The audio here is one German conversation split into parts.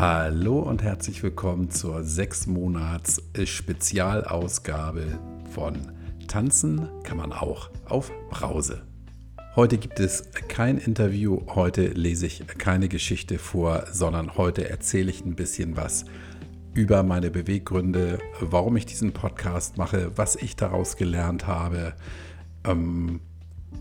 Hallo und herzlich willkommen zur 6 Monats Spezialausgabe von Tanzen kann man auch auf Brause. Heute gibt es kein Interview, heute lese ich keine Geschichte vor, sondern heute erzähle ich ein bisschen was über meine Beweggründe, warum ich diesen Podcast mache, was ich daraus gelernt habe. Ähm,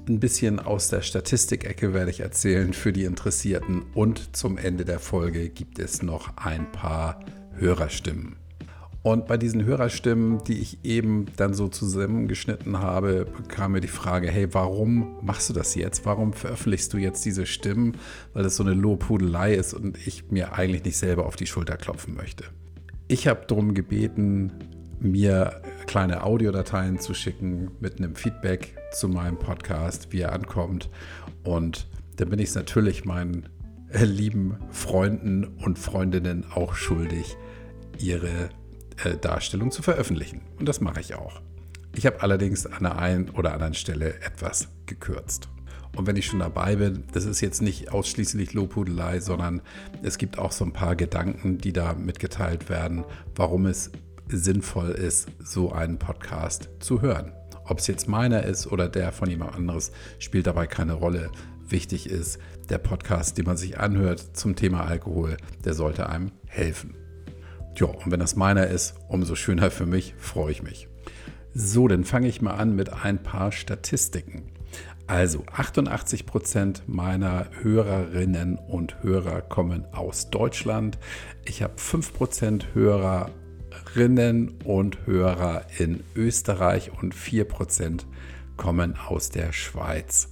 ein bisschen aus der Statistikecke werde ich erzählen für die Interessierten und zum Ende der Folge gibt es noch ein paar Hörerstimmen. Und bei diesen Hörerstimmen, die ich eben dann so zusammengeschnitten habe, kam mir die Frage, hey, warum machst du das jetzt? Warum veröffentlichst du jetzt diese Stimmen? Weil das so eine Lobhudelei ist und ich mir eigentlich nicht selber auf die Schulter klopfen möchte. Ich habe darum gebeten, mir kleine Audiodateien zu schicken mit einem Feedback zu meinem Podcast, wie er ankommt. Und dann bin ich es natürlich meinen äh, lieben Freunden und Freundinnen auch schuldig, ihre äh, Darstellung zu veröffentlichen. Und das mache ich auch. Ich habe allerdings an der einen oder anderen Stelle etwas gekürzt. Und wenn ich schon dabei bin, das ist jetzt nicht ausschließlich Lobhudelei, sondern es gibt auch so ein paar Gedanken, die da mitgeteilt werden, warum es sinnvoll ist, so einen Podcast zu hören. Ob es jetzt meiner ist oder der von jemand anderes, spielt dabei keine Rolle. Wichtig ist, der Podcast, den man sich anhört zum Thema Alkohol, der sollte einem helfen. Ja, und wenn das meiner ist, umso schöner für mich, freue ich mich. So, dann fange ich mal an mit ein paar Statistiken. Also 88 Prozent meiner Hörerinnen und Hörer kommen aus Deutschland. Ich habe 5 Prozent Hörerinnen und Hörer in Österreich und 4 Prozent kommen aus der Schweiz.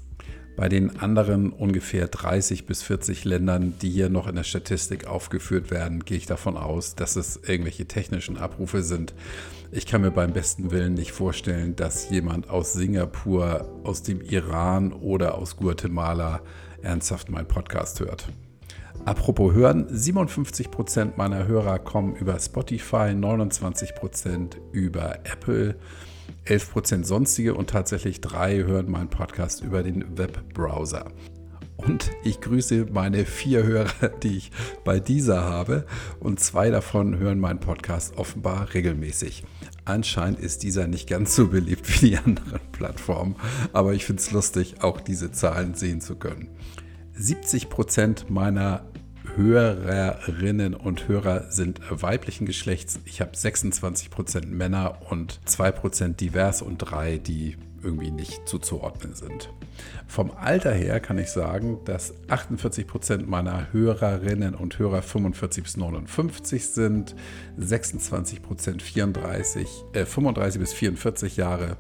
Bei den anderen ungefähr 30 bis 40 Ländern, die hier noch in der Statistik aufgeführt werden, gehe ich davon aus, dass es irgendwelche technischen Abrufe sind. Ich kann mir beim besten Willen nicht vorstellen, dass jemand aus Singapur, aus dem Iran oder aus Guatemala ernsthaft meinen Podcast hört. Apropos Hören, 57% meiner Hörer kommen über Spotify, 29% über Apple, 11% sonstige und tatsächlich drei hören meinen Podcast über den Webbrowser. Und ich grüße meine vier Hörer, die ich bei dieser habe. Und zwei davon hören meinen Podcast offenbar regelmäßig. Anscheinend ist dieser nicht ganz so beliebt wie die anderen Plattformen. Aber ich finde es lustig, auch diese Zahlen sehen zu können. 70 Prozent meiner Hörerinnen und Hörer sind weiblichen Geschlechts. Ich habe 26 Prozent Männer und 2 Prozent divers und drei, die irgendwie nicht zuzuordnen sind. Vom Alter her kann ich sagen, dass 48 Prozent meiner Hörerinnen und Hörer 45 bis 59 sind, 26 Prozent 34, äh, 35 bis 44 Jahre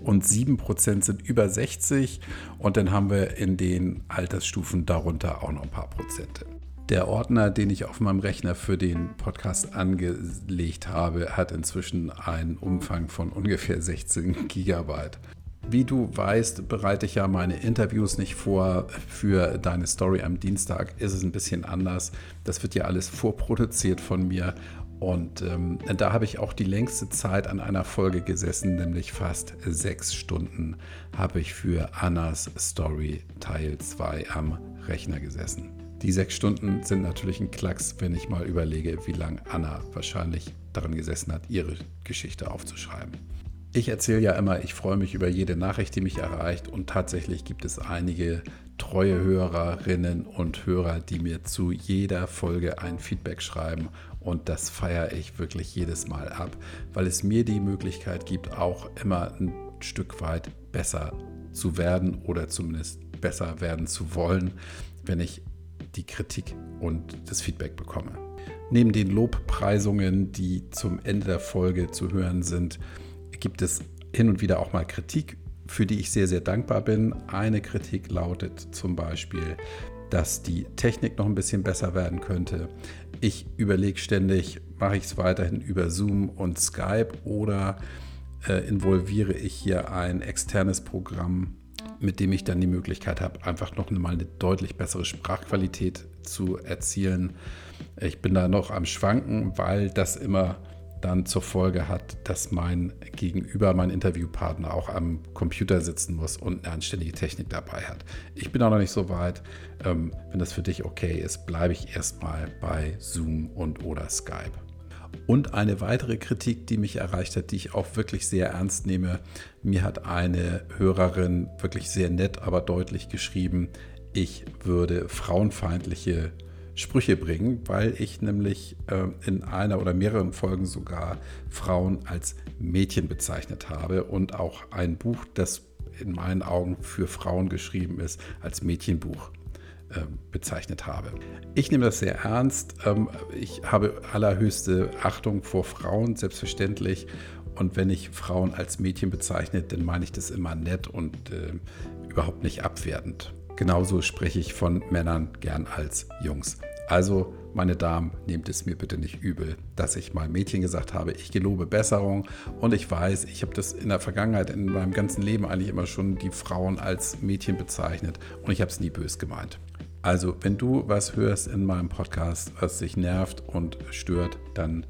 und 7 Prozent sind über 60 und dann haben wir in den Altersstufen darunter auch noch ein paar Prozente. Der Ordner, den ich auf meinem Rechner für den Podcast angelegt habe, hat inzwischen einen Umfang von ungefähr 16 Gigabyte. Wie du weißt, bereite ich ja meine Interviews nicht vor. Für deine Story am Dienstag ist es ein bisschen anders. Das wird ja alles vorproduziert von mir. Und ähm, da habe ich auch die längste Zeit an einer Folge gesessen, nämlich fast sechs Stunden habe ich für Annas Story Teil 2 am Rechner gesessen. Die sechs Stunden sind natürlich ein Klacks, wenn ich mal überlege, wie lange Anna wahrscheinlich daran gesessen hat, ihre Geschichte aufzuschreiben. Ich erzähle ja immer, ich freue mich über jede Nachricht, die mich erreicht und tatsächlich gibt es einige treue Hörerinnen und Hörer, die mir zu jeder Folge ein Feedback schreiben und das feiere ich wirklich jedes Mal ab, weil es mir die Möglichkeit gibt, auch immer ein Stück weit besser zu werden oder zumindest besser werden zu wollen, wenn ich die Kritik und das Feedback bekomme. Neben den Lobpreisungen, die zum Ende der Folge zu hören sind, gibt es hin und wieder auch mal Kritik, für die ich sehr, sehr dankbar bin. Eine Kritik lautet zum Beispiel, dass die Technik noch ein bisschen besser werden könnte. Ich überlege ständig, mache ich es weiterhin über Zoom und Skype oder äh, involviere ich hier ein externes Programm, mit dem ich dann die Möglichkeit habe, einfach noch mal eine deutlich bessere Sprachqualität zu erzielen. Ich bin da noch am Schwanken, weil das immer dann zur Folge hat, dass mein Gegenüber, mein Interviewpartner auch am Computer sitzen muss und eine anständige Technik dabei hat. Ich bin auch noch nicht so weit. Ähm, wenn das für dich okay ist, bleibe ich erstmal bei Zoom und oder Skype. Und eine weitere Kritik, die mich erreicht hat, die ich auch wirklich sehr ernst nehme. Mir hat eine Hörerin wirklich sehr nett, aber deutlich geschrieben, ich würde frauenfeindliche Sprüche bringen, weil ich nämlich äh, in einer oder mehreren Folgen sogar Frauen als Mädchen bezeichnet habe und auch ein Buch, das in meinen Augen für Frauen geschrieben ist, als Mädchenbuch äh, bezeichnet habe. Ich nehme das sehr ernst. Ähm, ich habe allerhöchste Achtung vor Frauen, selbstverständlich. Und wenn ich Frauen als Mädchen bezeichne, dann meine ich das immer nett und äh, überhaupt nicht abwertend. Genauso spreche ich von Männern gern als Jungs. Also, meine Damen, nehmt es mir bitte nicht übel, dass ich mal Mädchen gesagt habe, ich gelobe Besserung und ich weiß, ich habe das in der Vergangenheit, in meinem ganzen Leben eigentlich immer schon die Frauen als Mädchen bezeichnet und ich habe es nie bös gemeint. Also, wenn du was hörst in meinem Podcast, was dich nervt und stört, dann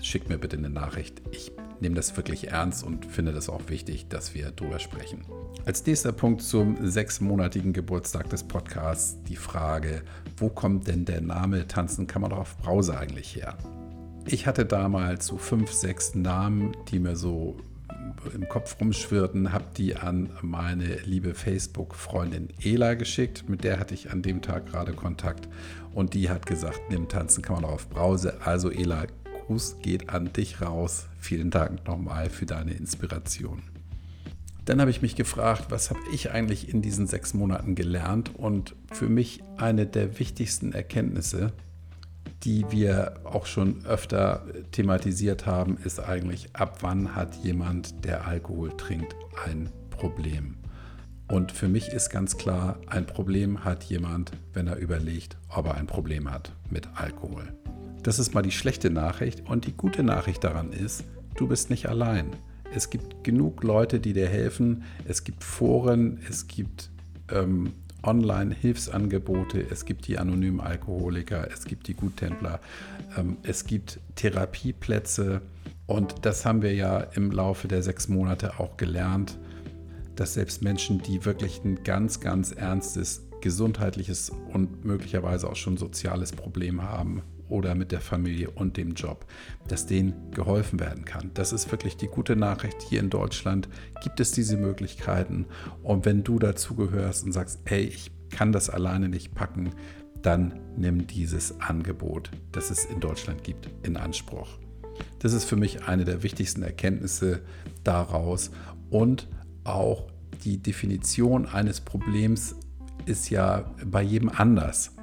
schick mir bitte eine Nachricht. Ich nehme das wirklich ernst und finde das auch wichtig, dass wir darüber sprechen. Als nächster Punkt zum sechsmonatigen Geburtstag des Podcasts die Frage, wo kommt denn der Name Tanzen kann man doch auf Brause eigentlich her? Ich hatte damals so fünf, sechs Namen, die mir so im Kopf rumschwirrten, habe die an meine liebe Facebook-Freundin Ela geschickt. Mit der hatte ich an dem Tag gerade Kontakt und die hat gesagt, nimm Tanzen kann man doch auf Brause. Also Ela, Gruß geht an dich raus. Vielen Dank nochmal für deine Inspiration. Dann habe ich mich gefragt, was habe ich eigentlich in diesen sechs Monaten gelernt? Und für mich eine der wichtigsten Erkenntnisse, die wir auch schon öfter thematisiert haben, ist eigentlich, ab wann hat jemand, der Alkohol trinkt, ein Problem? Und für mich ist ganz klar, ein Problem hat jemand, wenn er überlegt, ob er ein Problem hat mit Alkohol. Das ist mal die schlechte Nachricht. Und die gute Nachricht daran ist, du bist nicht allein. Es gibt genug Leute, die dir helfen. Es gibt Foren, es gibt ähm, Online-Hilfsangebote, es gibt die anonymen Alkoholiker, es gibt die Guttempler, ähm, es gibt Therapieplätze. Und das haben wir ja im Laufe der sechs Monate auch gelernt, dass selbst Menschen, die wirklich ein ganz, ganz ernstes gesundheitliches und möglicherweise auch schon soziales Problem haben, oder mit der Familie und dem Job, dass denen geholfen werden kann. Das ist wirklich die gute Nachricht. Hier in Deutschland gibt es diese Möglichkeiten. Und wenn du dazu gehörst und sagst, hey, ich kann das alleine nicht packen, dann nimm dieses Angebot, das es in Deutschland gibt, in Anspruch. Das ist für mich eine der wichtigsten Erkenntnisse daraus. Und auch die Definition eines Problems ist ja bei jedem anders.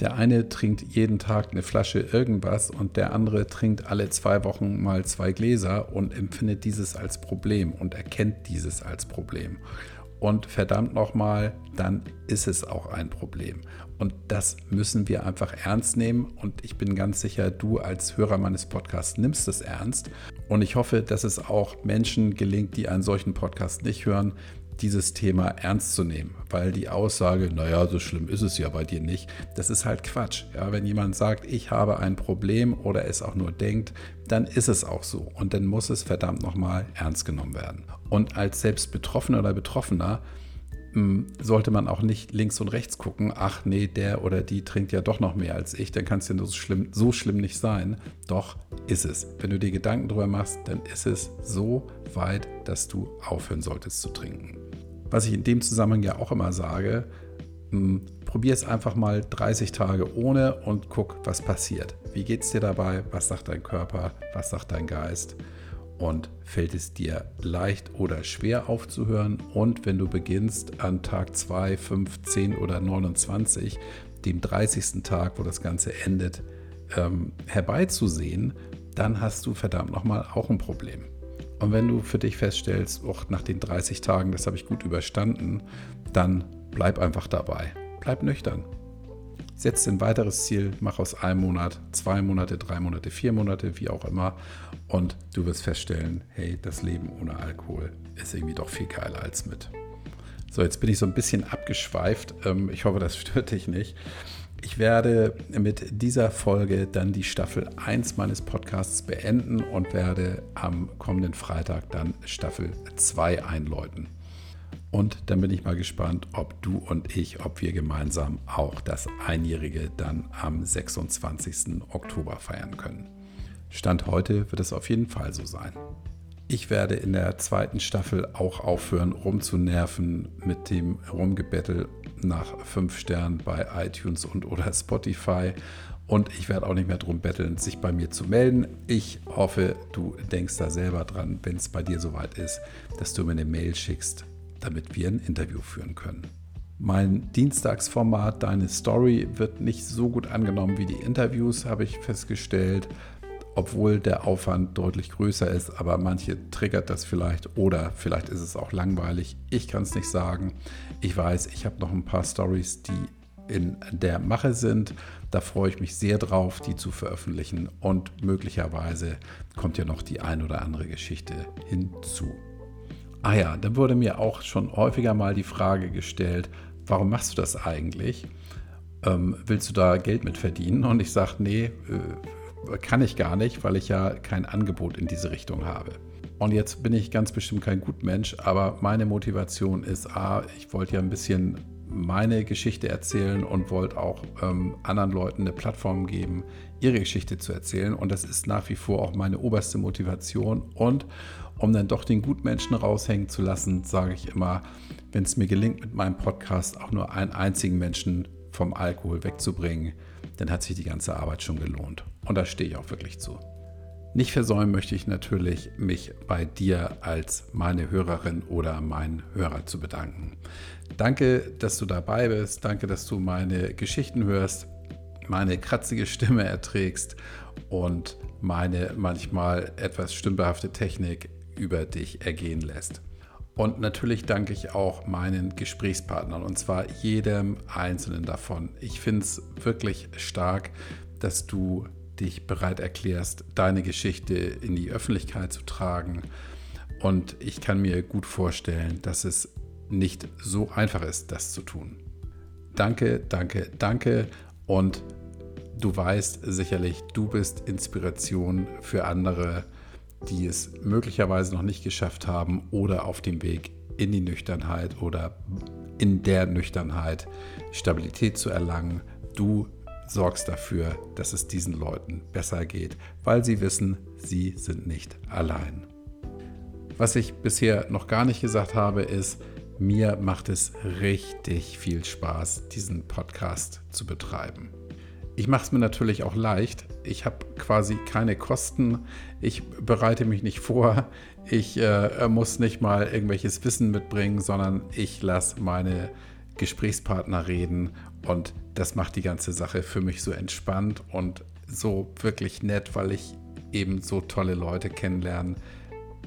Der eine trinkt jeden Tag eine Flasche irgendwas und der andere trinkt alle zwei Wochen mal zwei Gläser und empfindet dieses als Problem und erkennt dieses als Problem. Und verdammt nochmal, dann ist es auch ein Problem. Und das müssen wir einfach ernst nehmen. Und ich bin ganz sicher, du als Hörer meines Podcasts nimmst es ernst. Und ich hoffe, dass es auch Menschen gelingt, die einen solchen Podcast nicht hören, dieses Thema ernst zu nehmen, weil die Aussage, naja, so schlimm ist es ja bei dir nicht, das ist halt Quatsch. Ja, wenn jemand sagt, ich habe ein Problem oder es auch nur denkt, dann ist es auch so und dann muss es verdammt nochmal ernst genommen werden. Und als selbst Betroffener oder Betroffener hm, sollte man auch nicht links und rechts gucken, ach nee, der oder die trinkt ja doch noch mehr als ich, dann kann es ja so schlimm, so schlimm nicht sein. Doch ist es. Wenn du dir Gedanken darüber machst, dann ist es so weit, dass du aufhören solltest zu trinken. Was ich in dem Zusammenhang ja auch immer sage, hm, probier es einfach mal 30 Tage ohne und guck, was passiert. Wie geht es dir dabei? Was sagt dein Körper? Was sagt dein Geist? Und fällt es dir leicht oder schwer aufzuhören? Und wenn du beginnst an Tag 2, 5, 10 oder 29, dem 30. Tag, wo das Ganze endet, ähm, herbeizusehen, dann hast du verdammt nochmal auch ein Problem. Und wenn du für dich feststellst, auch nach den 30 Tagen, das habe ich gut überstanden, dann bleib einfach dabei. Bleib nüchtern. Setz ein weiteres Ziel, mach aus einem Monat zwei Monate, drei Monate, vier Monate, wie auch immer. Und du wirst feststellen, hey, das Leben ohne Alkohol ist irgendwie doch viel geiler als mit. So, jetzt bin ich so ein bisschen abgeschweift. Ähm, ich hoffe, das stört dich nicht. Ich werde mit dieser Folge dann die Staffel 1 meines Podcasts beenden und werde am kommenden Freitag dann Staffel 2 einläuten. Und dann bin ich mal gespannt, ob du und ich, ob wir gemeinsam auch das Einjährige dann am 26. Oktober feiern können. Stand heute wird es auf jeden Fall so sein. Ich werde in der zweiten Staffel auch aufhören, rumzunerven mit dem Rumgebettel nach 5 Sternen bei iTunes und oder Spotify. Und ich werde auch nicht mehr darum betteln, sich bei mir zu melden. Ich hoffe, du denkst da selber dran, wenn es bei dir soweit ist, dass du mir eine Mail schickst, damit wir ein Interview führen können. Mein Dienstagsformat Deine Story wird nicht so gut angenommen wie die Interviews, habe ich festgestellt obwohl der Aufwand deutlich größer ist, aber manche triggert das vielleicht oder vielleicht ist es auch langweilig. Ich kann es nicht sagen. Ich weiß, ich habe noch ein paar Stories, die in der Mache sind. Da freue ich mich sehr drauf, die zu veröffentlichen und möglicherweise kommt ja noch die ein oder andere Geschichte hinzu. Ah ja, dann wurde mir auch schon häufiger mal die Frage gestellt, warum machst du das eigentlich? Ähm, willst du da Geld mit verdienen? Und ich sage, nee, äh, kann ich gar nicht, weil ich ja kein Angebot in diese Richtung habe. Und jetzt bin ich ganz bestimmt kein Gutmensch, aber meine Motivation ist, A, ich wollte ja ein bisschen meine Geschichte erzählen und wollte auch ähm, anderen Leuten eine Plattform geben, ihre Geschichte zu erzählen. Und das ist nach wie vor auch meine oberste Motivation. Und um dann doch den Gutmenschen raushängen zu lassen, sage ich immer, wenn es mir gelingt, mit meinem Podcast auch nur einen einzigen Menschen vom Alkohol wegzubringen, dann hat sich die ganze Arbeit schon gelohnt. Und da stehe ich auch wirklich zu. Nicht versäumen möchte ich natürlich, mich bei dir als meine Hörerin oder mein Hörer zu bedanken. Danke, dass du dabei bist. Danke, dass du meine Geschichten hörst, meine kratzige Stimme erträgst und meine manchmal etwas stümperhafte Technik über dich ergehen lässt. Und natürlich danke ich auch meinen Gesprächspartnern und zwar jedem einzelnen davon. Ich finde es wirklich stark, dass du dich bereit erklärst, deine Geschichte in die Öffentlichkeit zu tragen. Und ich kann mir gut vorstellen, dass es nicht so einfach ist, das zu tun. Danke, danke, danke. Und du weißt sicherlich, du bist Inspiration für andere die es möglicherweise noch nicht geschafft haben oder auf dem Weg in die Nüchternheit oder in der Nüchternheit Stabilität zu erlangen. Du sorgst dafür, dass es diesen Leuten besser geht, weil sie wissen, sie sind nicht allein. Was ich bisher noch gar nicht gesagt habe, ist, mir macht es richtig viel Spaß, diesen Podcast zu betreiben. Ich mache es mir natürlich auch leicht. Ich habe quasi keine Kosten. Ich bereite mich nicht vor. Ich äh, muss nicht mal irgendwelches Wissen mitbringen, sondern ich lasse meine Gesprächspartner reden. Und das macht die ganze Sache für mich so entspannt und so wirklich nett, weil ich eben so tolle Leute kennenlernen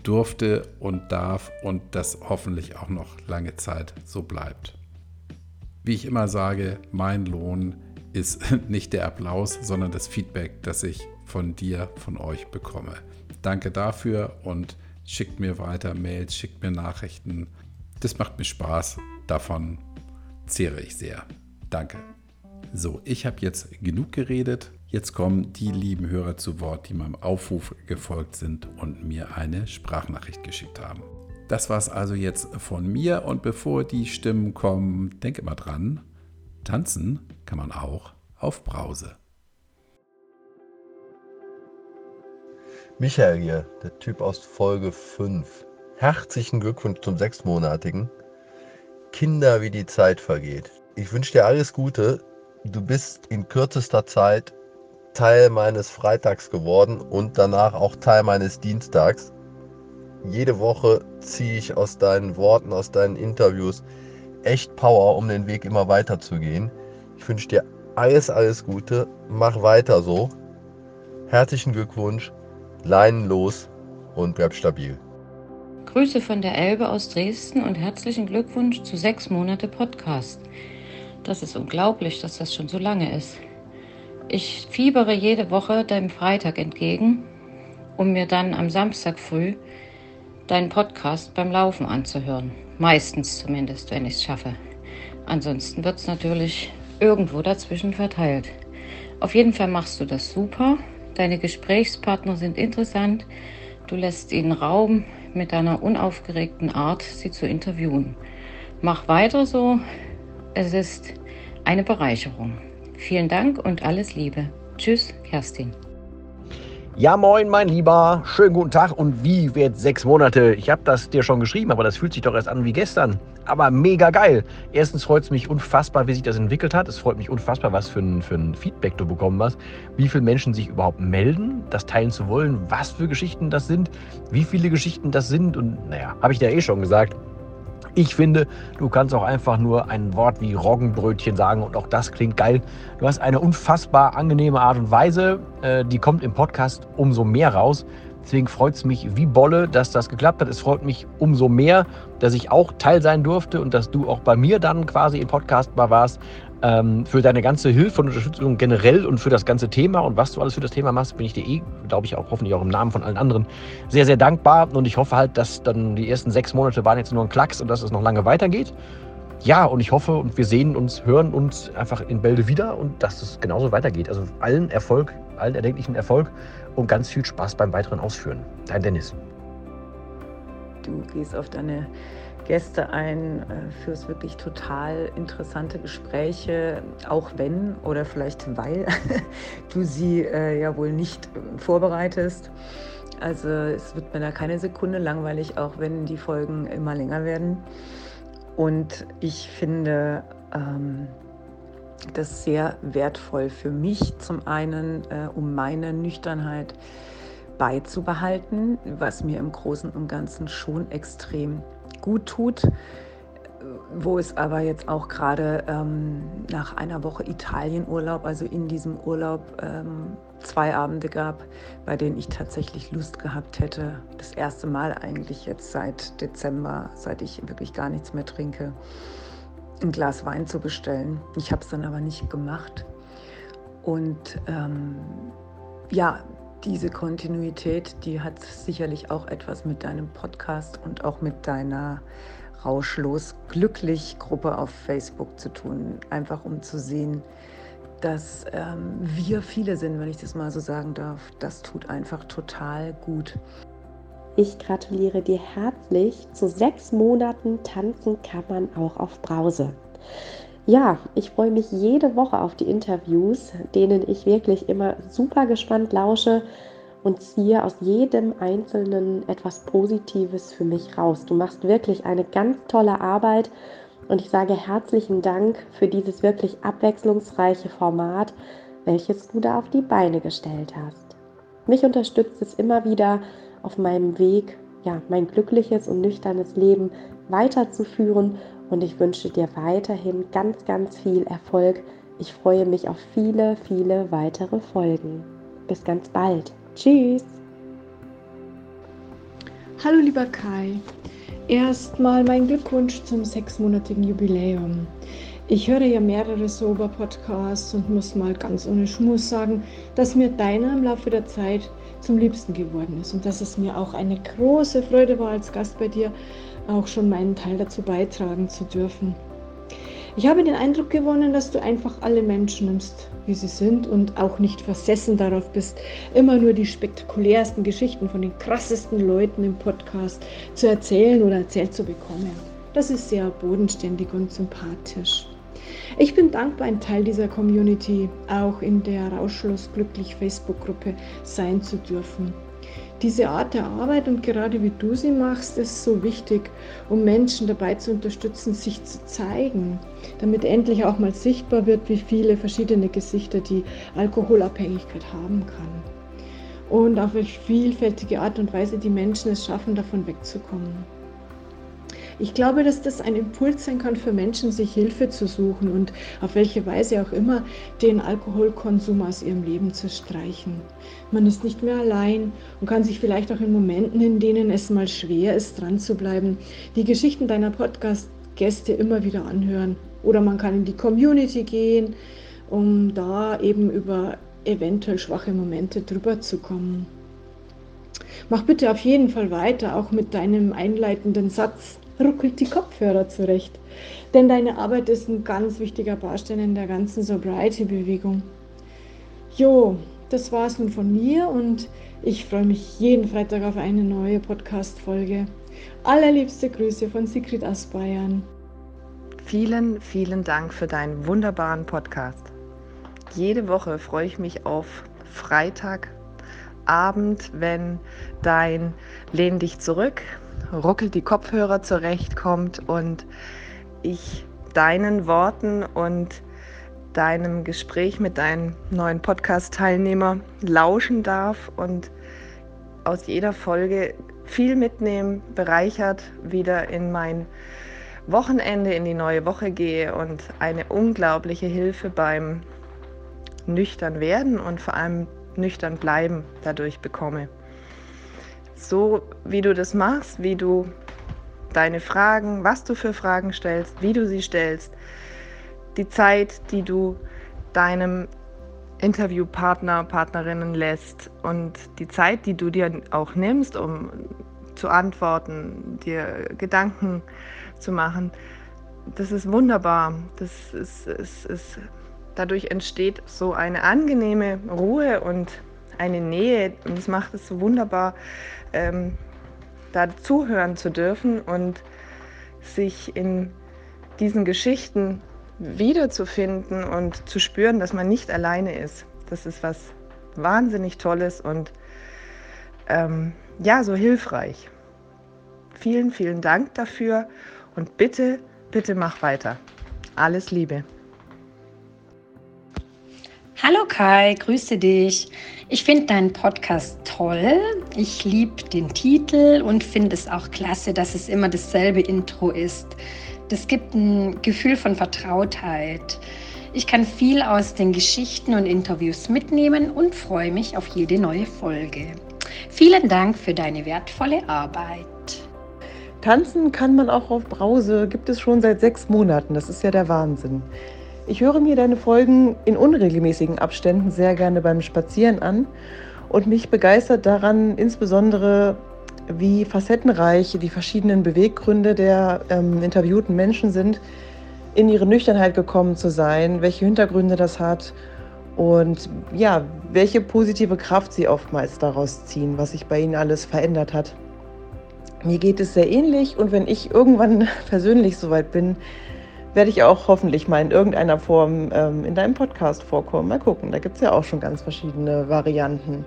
durfte und darf und das hoffentlich auch noch lange Zeit so bleibt. Wie ich immer sage, mein Lohn ist ist nicht der Applaus, sondern das Feedback, das ich von dir, von euch bekomme. Danke dafür und schickt mir weiter Mails, schickt mir Nachrichten. Das macht mir Spaß. Davon zehre ich sehr. Danke. So, ich habe jetzt genug geredet. Jetzt kommen die lieben Hörer zu Wort, die meinem Aufruf gefolgt sind und mir eine Sprachnachricht geschickt haben. Das war es also jetzt von mir und bevor die Stimmen kommen, denke mal dran, Tanzen kann man auch auf Brause. Michael hier, der Typ aus Folge 5. Herzlichen Glückwunsch zum sechsmonatigen. Kinder, wie die Zeit vergeht. Ich wünsche dir alles Gute. Du bist in kürzester Zeit Teil meines Freitags geworden und danach auch Teil meines Dienstags. Jede Woche ziehe ich aus deinen Worten, aus deinen Interviews echt Power, um den Weg immer weiter zu gehen. Ich wünsche dir alles, alles Gute. Mach weiter so. Herzlichen Glückwunsch. Leinen los und bleib stabil. Grüße von der Elbe aus Dresden und herzlichen Glückwunsch zu sechs Monate Podcast. Das ist unglaublich, dass das schon so lange ist. Ich fiebere jede Woche deinem Freitag entgegen, um mir dann am Samstag früh deinen Podcast beim Laufen anzuhören. Meistens zumindest, wenn ich es schaffe. Ansonsten wird es natürlich irgendwo dazwischen verteilt. Auf jeden Fall machst du das super. Deine Gesprächspartner sind interessant. Du lässt ihnen Raum, mit deiner unaufgeregten Art sie zu interviewen. Mach weiter so. Es ist eine Bereicherung. Vielen Dank und alles Liebe. Tschüss, Kerstin. Ja, moin, mein Lieber. Schönen guten Tag. Und wie wird sechs Monate? Ich habe das dir schon geschrieben, aber das fühlt sich doch erst an wie gestern. Aber mega geil. Erstens freut es mich unfassbar, wie sich das entwickelt hat. Es freut mich unfassbar, was für ein, für ein Feedback du bekommen hast. Wie viele Menschen sich überhaupt melden, das teilen zu wollen. Was für Geschichten das sind. Wie viele Geschichten das sind. Und naja, habe ich dir eh schon gesagt. Ich finde, du kannst auch einfach nur ein Wort wie Roggenbrötchen sagen und auch das klingt geil. Du hast eine unfassbar angenehme Art und Weise, äh, die kommt im Podcast umso mehr raus. Deswegen freut es mich wie Bolle, dass das geklappt hat. Es freut mich umso mehr, dass ich auch Teil sein durfte und dass du auch bei mir dann quasi im Podcast mal warst ähm, für deine ganze Hilfe und Unterstützung generell und für das ganze Thema und was du alles für das Thema machst, bin ich dir eh, glaube ich, auch hoffentlich auch im Namen von allen anderen sehr, sehr dankbar. Und ich hoffe halt, dass dann die ersten sechs Monate waren jetzt nur ein Klacks und dass es noch lange weitergeht. Ja, und ich hoffe und wir sehen uns, hören uns einfach in Bälde wieder und dass es genauso weitergeht. Also allen Erfolg, allen erdenklichen Erfolg und ganz viel Spaß beim weiteren Ausführen. Dein Dennis. Du gehst auf deine Gäste ein, äh, führst wirklich total interessante Gespräche, auch wenn oder vielleicht weil du sie äh, ja wohl nicht äh, vorbereitest. Also es wird mir da keine Sekunde langweilig, auch wenn die Folgen immer länger werden. Und ich finde ähm, das sehr wertvoll für mich, zum einen, äh, um meine Nüchternheit beizubehalten, was mir im Großen und Ganzen schon extrem gut tut, wo es aber jetzt auch gerade ähm, nach einer Woche Italienurlaub, also in diesem Urlaub, ähm, zwei Abende gab, bei denen ich tatsächlich Lust gehabt hätte, das erste Mal eigentlich jetzt seit Dezember, seit ich wirklich gar nichts mehr trinke, ein Glas Wein zu bestellen. Ich habe es dann aber nicht gemacht. Und ähm, ja, diese Kontinuität, die hat sicherlich auch etwas mit deinem Podcast und auch mit deiner Rauschlos Glücklich Gruppe auf Facebook zu tun. Einfach um zu sehen, dass ähm, wir viele sind, wenn ich das mal so sagen darf. Das tut einfach total gut. Ich gratuliere dir herzlich. Zu sechs Monaten tanzen kann man auch auf Brause. Ja, ich freue mich jede Woche auf die Interviews, denen ich wirklich immer super gespannt lausche und ziehe aus jedem Einzelnen etwas Positives für mich raus. Du machst wirklich eine ganz tolle Arbeit und ich sage herzlichen Dank für dieses wirklich abwechslungsreiche Format, welches du da auf die Beine gestellt hast. Mich unterstützt es immer wieder auf meinem Weg, ja, mein glückliches und nüchternes Leben weiterzuführen und ich wünsche dir weiterhin ganz, ganz viel Erfolg. Ich freue mich auf viele, viele weitere Folgen. Bis ganz bald. Tschüss. Hallo lieber Kai. Erstmal mein Glückwunsch zum sechsmonatigen Jubiläum. Ich höre ja mehrere Sober-Podcasts und muss mal ganz ohne Schmuss sagen, dass mir deiner im Laufe der Zeit zum Liebsten geworden ist und dass es mir auch eine große Freude war, als Gast bei dir auch schon meinen Teil dazu beitragen zu dürfen. Ich habe den Eindruck gewonnen, dass du einfach alle Menschen nimmst, wie sie sind und auch nicht versessen darauf bist, immer nur die spektakulärsten Geschichten von den krassesten Leuten im Podcast zu erzählen oder erzählt zu bekommen. Das ist sehr bodenständig und sympathisch. Ich bin dankbar, ein Teil dieser Community, auch in der Rauschlos Glücklich Facebook-Gruppe sein zu dürfen. Diese Art der Arbeit und gerade wie du sie machst, ist so wichtig, um Menschen dabei zu unterstützen, sich zu zeigen, damit endlich auch mal sichtbar wird, wie viele verschiedene Gesichter die Alkoholabhängigkeit haben kann. Und auf welche vielfältige Art und Weise die Menschen es schaffen, davon wegzukommen. Ich glaube, dass das ein Impuls sein kann für Menschen, sich Hilfe zu suchen und auf welche Weise auch immer den Alkoholkonsum aus ihrem Leben zu streichen. Man ist nicht mehr allein und kann sich vielleicht auch in Momenten, in denen es mal schwer ist, dran zu bleiben, die Geschichten deiner Podcast-Gäste immer wieder anhören. Oder man kann in die Community gehen, um da eben über eventuell schwache Momente drüber zu kommen. Mach bitte auf jeden Fall weiter, auch mit deinem einleitenden Satz ruckelt die Kopfhörer zurecht. Denn deine Arbeit ist ein ganz wichtiger Baustein in der ganzen Sobriety-Bewegung. Jo, das war's nun von mir und ich freue mich jeden Freitag auf eine neue Podcast-Folge. Allerliebste Grüße von Sigrid aus Bayern. Vielen, vielen Dank für deinen wunderbaren Podcast. Jede Woche freue ich mich auf Freitagabend, wenn dein Lehn dich zurück, ruckelt die Kopfhörer zurechtkommt und ich deinen Worten und deinem Gespräch mit deinem neuen Podcast-Teilnehmer lauschen darf und aus jeder Folge viel mitnehmen, bereichert, wieder in mein Wochenende, in die neue Woche gehe und eine unglaubliche Hilfe beim nüchtern werden und vor allem nüchtern bleiben dadurch bekomme. So wie du das machst, wie du deine Fragen, was du für Fragen stellst, wie du sie stellst, die Zeit, die du deinem Interviewpartner, Partnerinnen lässt und die Zeit, die du dir auch nimmst, um zu antworten, dir Gedanken zu machen, das ist wunderbar. Das ist, ist, ist, dadurch entsteht so eine angenehme Ruhe und eine Nähe und es macht es so wunderbar, ähm, da zuhören zu dürfen und sich in diesen Geschichten wiederzufinden und zu spüren, dass man nicht alleine ist. Das ist was wahnsinnig Tolles und ähm, ja, so hilfreich. Vielen, vielen Dank dafür und bitte, bitte mach weiter. Alles Liebe. Hallo Kai, grüße dich. Ich finde deinen Podcast toll. Ich liebe den Titel und finde es auch klasse, dass es immer dasselbe Intro ist. Das gibt ein Gefühl von Vertrautheit. Ich kann viel aus den Geschichten und Interviews mitnehmen und freue mich auf jede neue Folge. Vielen Dank für deine wertvolle Arbeit. Tanzen kann man auch auf Brause, gibt es schon seit sechs Monaten. Das ist ja der Wahnsinn. Ich höre mir deine Folgen in unregelmäßigen Abständen sehr gerne beim Spazieren an und mich begeistert daran insbesondere, wie facettenreich die verschiedenen Beweggründe der ähm, interviewten Menschen sind, in ihre Nüchternheit gekommen zu sein, welche Hintergründe das hat und ja, welche positive Kraft sie oftmals daraus ziehen, was sich bei ihnen alles verändert hat. Mir geht es sehr ähnlich und wenn ich irgendwann persönlich soweit bin, werde ich auch hoffentlich mal in irgendeiner Form ähm, in deinem Podcast vorkommen. Mal gucken, da gibt es ja auch schon ganz verschiedene Varianten.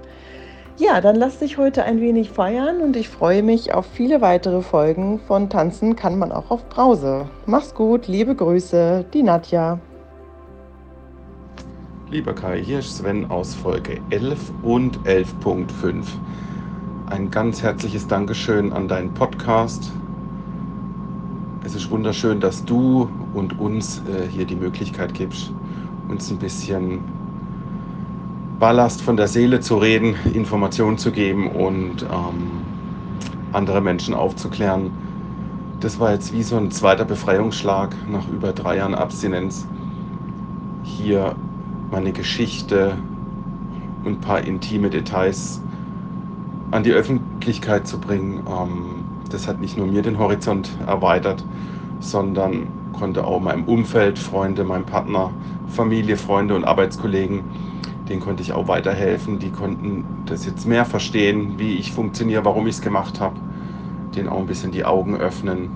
Ja, dann lass dich heute ein wenig feiern und ich freue mich auf viele weitere Folgen von Tanzen kann man auch auf Brause. Mach's gut, liebe Grüße, die Nadja. Lieber Kai, hier ist Sven aus Folge 11 und 11.5. Ein ganz herzliches Dankeschön an deinen Podcast. Es ist wunderschön, dass du und uns äh, hier die Möglichkeit gibst, uns ein bisschen Ballast von der Seele zu reden, Informationen zu geben und ähm, andere Menschen aufzuklären. Das war jetzt wie so ein zweiter Befreiungsschlag nach über drei Jahren Abstinenz. Hier meine Geschichte und ein paar intime Details an die Öffentlichkeit zu bringen. Ähm, das hat nicht nur mir den Horizont erweitert, sondern konnte auch meinem Umfeld, Freunde, meinem Partner, Familie, Freunde und Arbeitskollegen, denen konnte ich auch weiterhelfen. Die konnten das jetzt mehr verstehen, wie ich funktioniere, warum ich es gemacht habe, denen auch ein bisschen die Augen öffnen.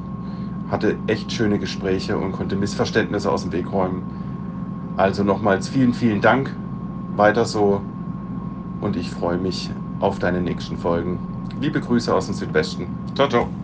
Hatte echt schöne Gespräche und konnte Missverständnisse aus dem Weg räumen. Also nochmals vielen, vielen Dank. Weiter so und ich freue mich auf deine nächsten Folgen. Liebe Grüße aus dem Südwesten. Ciao, ciao.